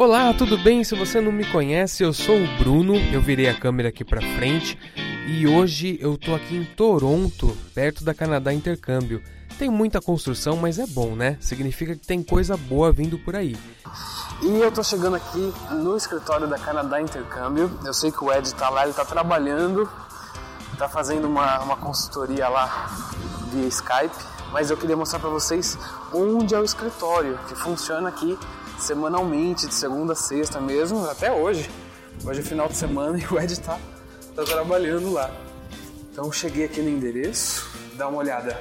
Olá, tudo bem? Se você não me conhece, eu sou o Bruno, eu virei a câmera aqui pra frente e hoje eu tô aqui em Toronto, perto da Canadá Intercâmbio. Tem muita construção, mas é bom, né? Significa que tem coisa boa vindo por aí. E eu tô chegando aqui no escritório da Canadá Intercâmbio. Eu sei que o Ed tá lá, ele tá trabalhando, tá fazendo uma, uma consultoria lá via Skype, mas eu queria mostrar para vocês onde é o escritório, que funciona aqui semanalmente, de segunda a sexta mesmo, até hoje. Hoje é final de semana e o Ed tá, tá trabalhando lá. Então cheguei aqui no endereço, dá uma olhada.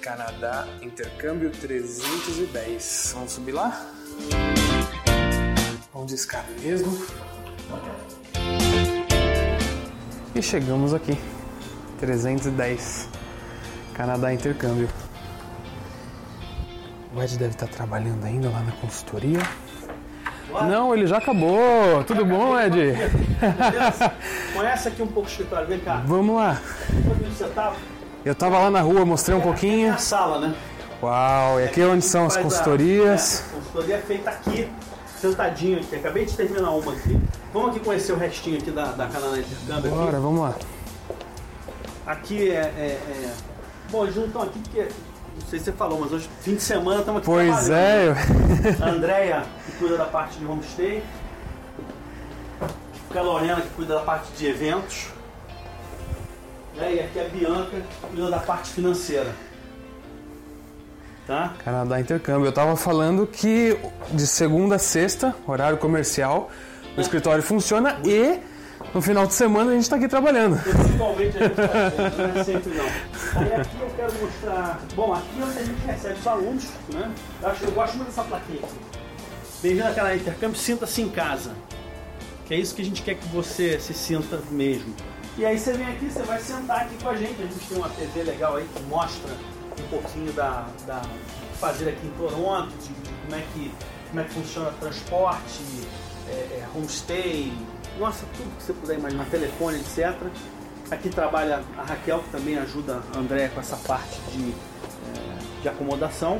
Canadá Intercâmbio 310. Vamos subir lá? Vamos discar mesmo. E chegamos aqui. 310. Canadá Intercâmbio. O Ed deve estar trabalhando ainda lá na consultoria. Não, ele já acabou. Tudo bom, Ed? Conhece aqui um pouco o escritório, vem cá. Vamos lá. Onde você tava? Eu tava lá na rua, mostrei um É pouquinho. a sala, né? Uau, e aqui é onde são as Faz a- consultorias. é, a consultoria é feita aqui, sentadinho aqui. Acabei de terminar uma aqui. Vamos aqui conhecer o restinho aqui da, da Intercâmbio. aqui. Bora, vamos lá. Aqui é, é- é- Bom, eles não estão aqui porque. Não sei se você falou, mas hoje, fim de semana, estamos aqui Pois é. A Andrea, que cuida da parte de homestay. Aqui a Lorena, que cuida da parte de eventos. Né? E aqui a Bianca, que cuida da parte financeira. Tá? Canadá Intercâmbio. Eu tava falando que de segunda a sexta, horário comercial, o escritório funciona e no final de semana a gente tá aqui trabalhando. Principalmente a gente tá não é sempre não. Aí aqui eu quero mostrar. Bom, aqui é onde a gente recebe os alunos, né? Eu, acho, eu gosto muito dessa aqui. Bem-vindo àquela intercâmbio, sinta-se em casa. Que é isso que a gente quer que você se sinta mesmo. E aí você vem aqui, você vai sentar aqui com a gente. A gente tem uma TV legal aí que mostra um pouquinho da, da fazer aqui em Toronto, de como é que, como é que funciona transporte, é, é, homestay, nossa, tudo que você puder imaginar, telefone, etc. Aqui trabalha a Raquel, que também ajuda a Andréia com essa parte de, é, de acomodação.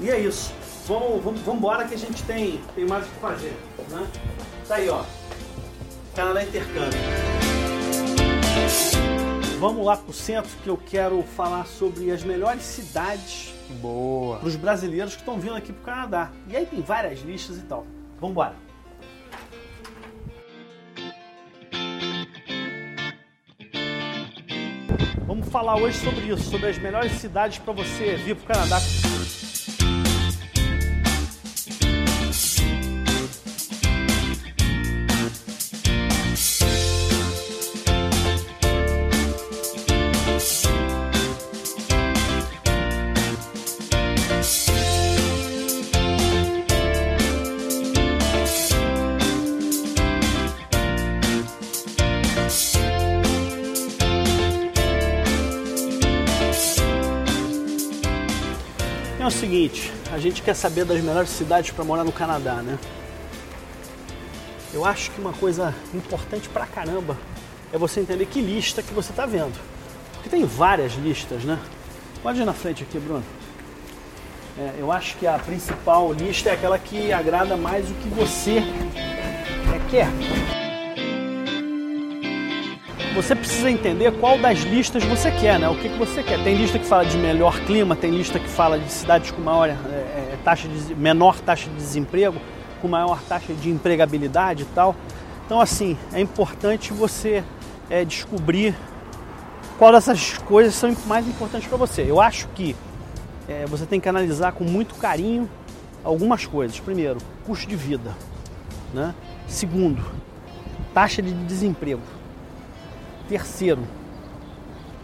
E é isso. Vamos, vamos, vamos embora que a gente tem, tem mais o que fazer. Né? Tá aí, ó. Canadá Intercâmbio. Vamos lá pro centro que eu quero falar sobre as melhores cidades Boa. para os brasileiros que estão vindo aqui pro Canadá. E aí tem várias listas e tal. Vamos embora. Vamos falar hoje sobre isso, sobre as melhores cidades para você vir pro Canadá. O seguinte, a gente quer saber das melhores cidades para morar no Canadá, né? Eu acho que uma coisa importante pra caramba é você entender que lista que você tá vendo. Porque tem várias listas, né? Pode ir na frente aqui, Bruno. É, eu acho que a principal lista é aquela que agrada mais o que você é, quer. Você precisa entender qual das listas você quer, né? O que, que você quer. Tem lista que fala de melhor clima, tem lista que fala de cidades com maior é, taxa de menor taxa de desemprego, com maior taxa de empregabilidade e tal. Então, assim, é importante você é, descobrir qual dessas coisas são mais importantes para você. Eu acho que é, você tem que analisar com muito carinho algumas coisas. Primeiro, custo de vida. Né? Segundo, taxa de desemprego. Terceiro,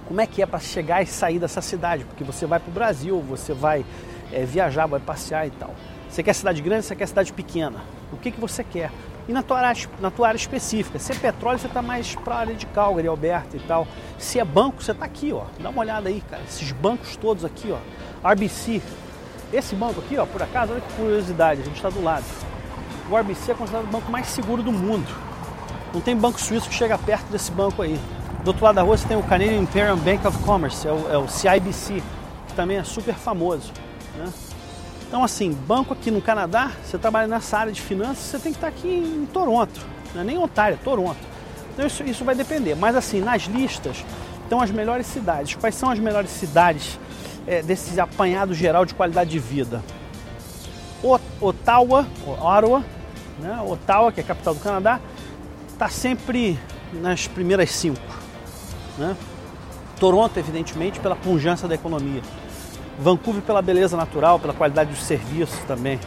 como é que é para chegar e sair dessa cidade? Porque você vai para o Brasil, você vai é, viajar, vai passear e tal. Você quer cidade grande, você quer cidade pequena. O que, que você quer? E na tua área, na tua área específica. Se é petróleo, você está mais para a área de Calgary, Alberta e tal. Se é banco, você está aqui, ó. Dá uma olhada aí, cara. Esses bancos todos aqui, ó. RBC. Esse banco aqui, ó, por acaso, olha que curiosidade, a gente está do lado. O RBC é considerado o banco mais seguro do mundo. Não tem banco suíço que chega perto desse banco aí. Do outro lado da rua você tem o Canadian Imperial Bank of Commerce, é o, é o CIBC, que também é super famoso. Né? Então, assim, banco aqui no Canadá, você trabalha nessa área de finanças, você tem que estar aqui em Toronto, não é nem Ontário, é Toronto. Então, isso, isso vai depender. Mas, assim, nas listas estão as melhores cidades. Quais são as melhores cidades é, desse apanhado geral de qualidade de vida? Ottawa, Ottawa, né? Ottawa, que é a capital do Canadá, está sempre nas primeiras cinco. Né? Toronto, evidentemente, pela pujança da economia. Vancouver pela beleza natural, pela qualidade dos serviços também.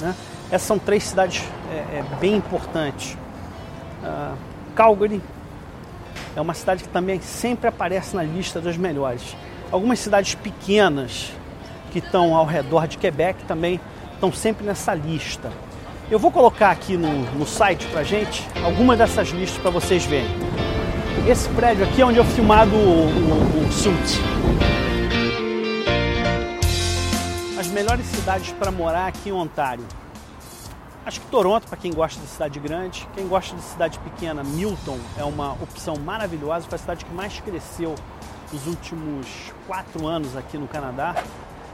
Né? Essas são três cidades é, é, bem importantes. Uh, Calgary é uma cidade que também sempre aparece na lista das melhores. Algumas cidades pequenas que estão ao redor de Quebec também estão sempre nessa lista. Eu vou colocar aqui no, no site para gente algumas dessas listas para vocês verem. Esse prédio aqui é onde eu filmado o, o, o. As melhores cidades para morar aqui em Ontário. Acho que Toronto, para quem gosta de cidade grande, quem gosta de cidade pequena, Milton é uma opção maravilhosa, foi a cidade que mais cresceu nos últimos quatro anos aqui no Canadá.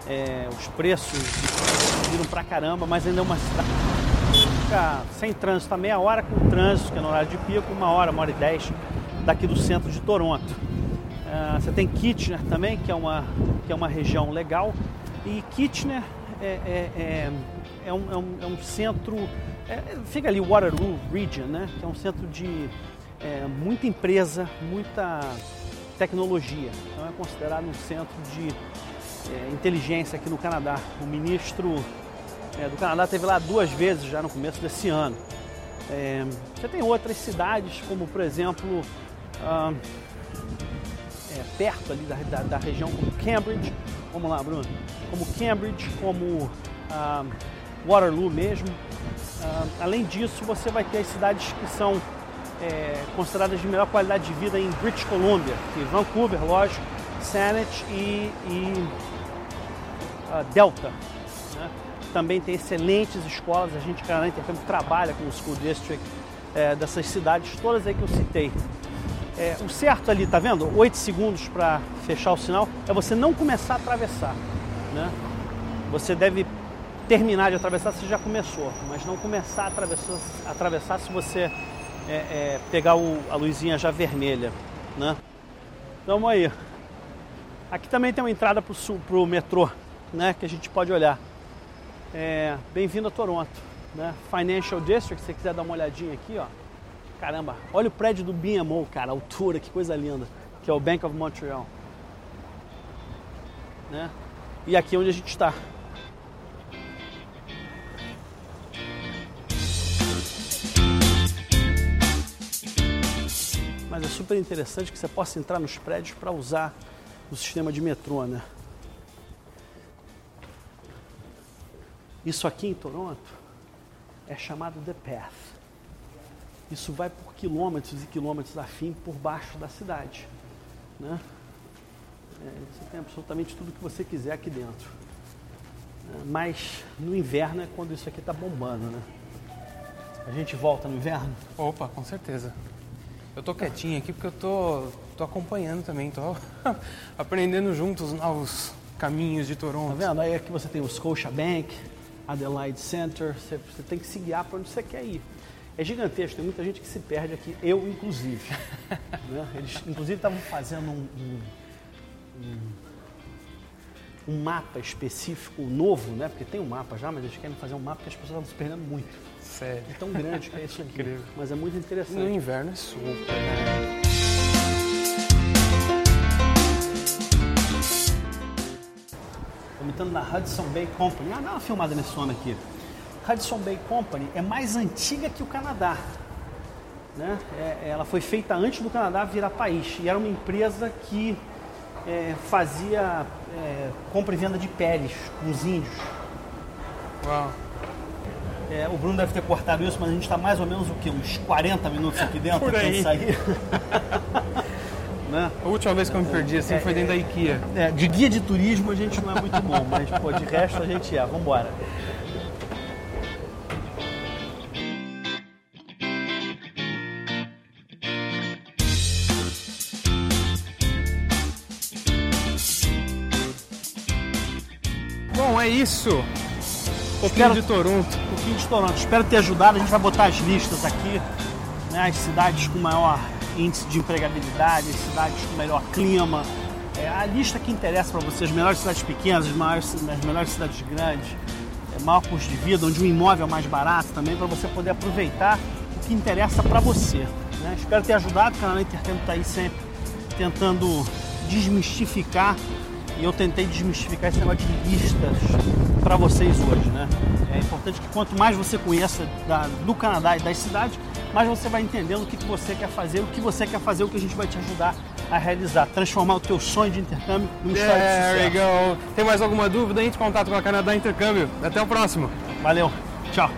É, os preços viram pra caramba, mas ainda é uma cidade fica sem trânsito, a meia hora com trânsito, que é no horário de pico, uma hora, uma hora e dez daqui do centro de Toronto. Uh, você tem Kitchener também, que é uma, que é uma região legal. E Kitchener é, é, é, é um, é, um, é um, centro, é, fica ali Waterloo Region, né? que é um centro de é, muita empresa, muita tecnologia. Então é considerado um centro de inteligência aqui no Canadá. O ministro do Canadá teve lá duas vezes já no começo desse ano. você tem outras cidades, como por exemplo ah, é, perto ali da, da, da, região como Cambridge, vamos lá Bruno, como Cambridge, como ah, Waterloo mesmo. Ah, além disso, você vai ter as cidades que são é, consideradas de melhor qualidade de vida em British Columbia, que é Vancouver, lógico, Saanich e, e uh, Delta. Também tem excelentes escolas, a gente claramente trabalha com o School District é, dessas cidades, todas aí que eu citei. É, o certo ali, tá vendo? 8 segundos para fechar o sinal é você não começar a atravessar. Né? Você deve terminar de atravessar se já começou, mas não começar a atravessar, atravessar se você é, é, pegar o, a luzinha já vermelha. Né? Então, vamos aí. Aqui também tem uma entrada para o metrô, né, que a gente pode olhar. É, Bem-vindo a Toronto. Né? Financial District, se você quiser dar uma olhadinha aqui, ó. Caramba, olha o prédio do BMO, cara, altura, que coisa linda, que é o Bank of Montreal. Né? E aqui é onde a gente está. Mas é super interessante que você possa entrar nos prédios para usar o sistema de metrô, né? Isso aqui em Toronto é chamado The Path. Isso vai por quilômetros e quilômetros afim por baixo da cidade. Né? É, você tem absolutamente tudo que você quiser aqui dentro. É, mas no inverno é quando isso aqui está bombando, né? A gente volta no inverno? Opa, com certeza. Eu tô quietinho aqui porque eu tô, tô acompanhando também, tô aprendendo juntos os novos caminhos de Toronto. Tá vendo? Aí aqui você tem o Scotia Bank, Adelaide Center, você, você tem que se guiar para onde você quer ir é gigantesco, tem muita gente que se perde aqui, eu inclusive. né? Eles inclusive estavam fazendo um, um, um, mapa específico novo, né? Porque tem um mapa já, mas eles querem fazer um mapa que as pessoas estavam se perdendo muito. Sério. É tão grande que é isso aqui. Incrível. Mas é muito interessante. No inverno é super, né? Comentando na Hudson Bay Company. Ah, dá uma filmada nesse homem aqui. Hudson Bay Company é mais antiga que o Canadá. Né? É, ela foi feita antes do Canadá virar país e era uma empresa que é, fazia é, compra e venda de peles com os índios. Uau. É, o Bruno deve ter cortado isso, mas a gente está mais ou menos o quê? Uns 40 minutos aqui dentro Por aí. né? A última vez que eu me perdi assim foi dentro da IKEA. É, de guia de turismo a gente não é muito bom, mas pô, de resto a gente é. Vamos embora. Bom, é isso. pouquinho Espero... de Toronto. Pouquinho de Toronto. Espero ter ajudado. A gente vai botar as listas aqui, né? As cidades com maior índice de empregabilidade, cidades com melhor clima. É a lista que interessa para vocês, as melhores cidades pequenas, as, maiores, melhores cidades grandes, é, maior custo de vida, onde o imóvel é mais barato também, para você poder aproveitar o que interessa para você. Né? Espero ter ajudado, o canal Intercâmbio está aí sempre tentando desmistificar e eu tentei desmistificar esse negócio de listas para vocês hoje, né? É importante que quanto mais você conheça da, do Canadá e das cidades, mais você vai entendendo o que, você quer fazer, o que você quer fazer, o que a gente vai te ajudar a realizar, transformar o teu sonho de intercâmbio numa história de sucesso. There Tem mais alguma dúvida? Entre em contato com a Canadá Intercâmbio. Até o próximo. Valeu. Tchau.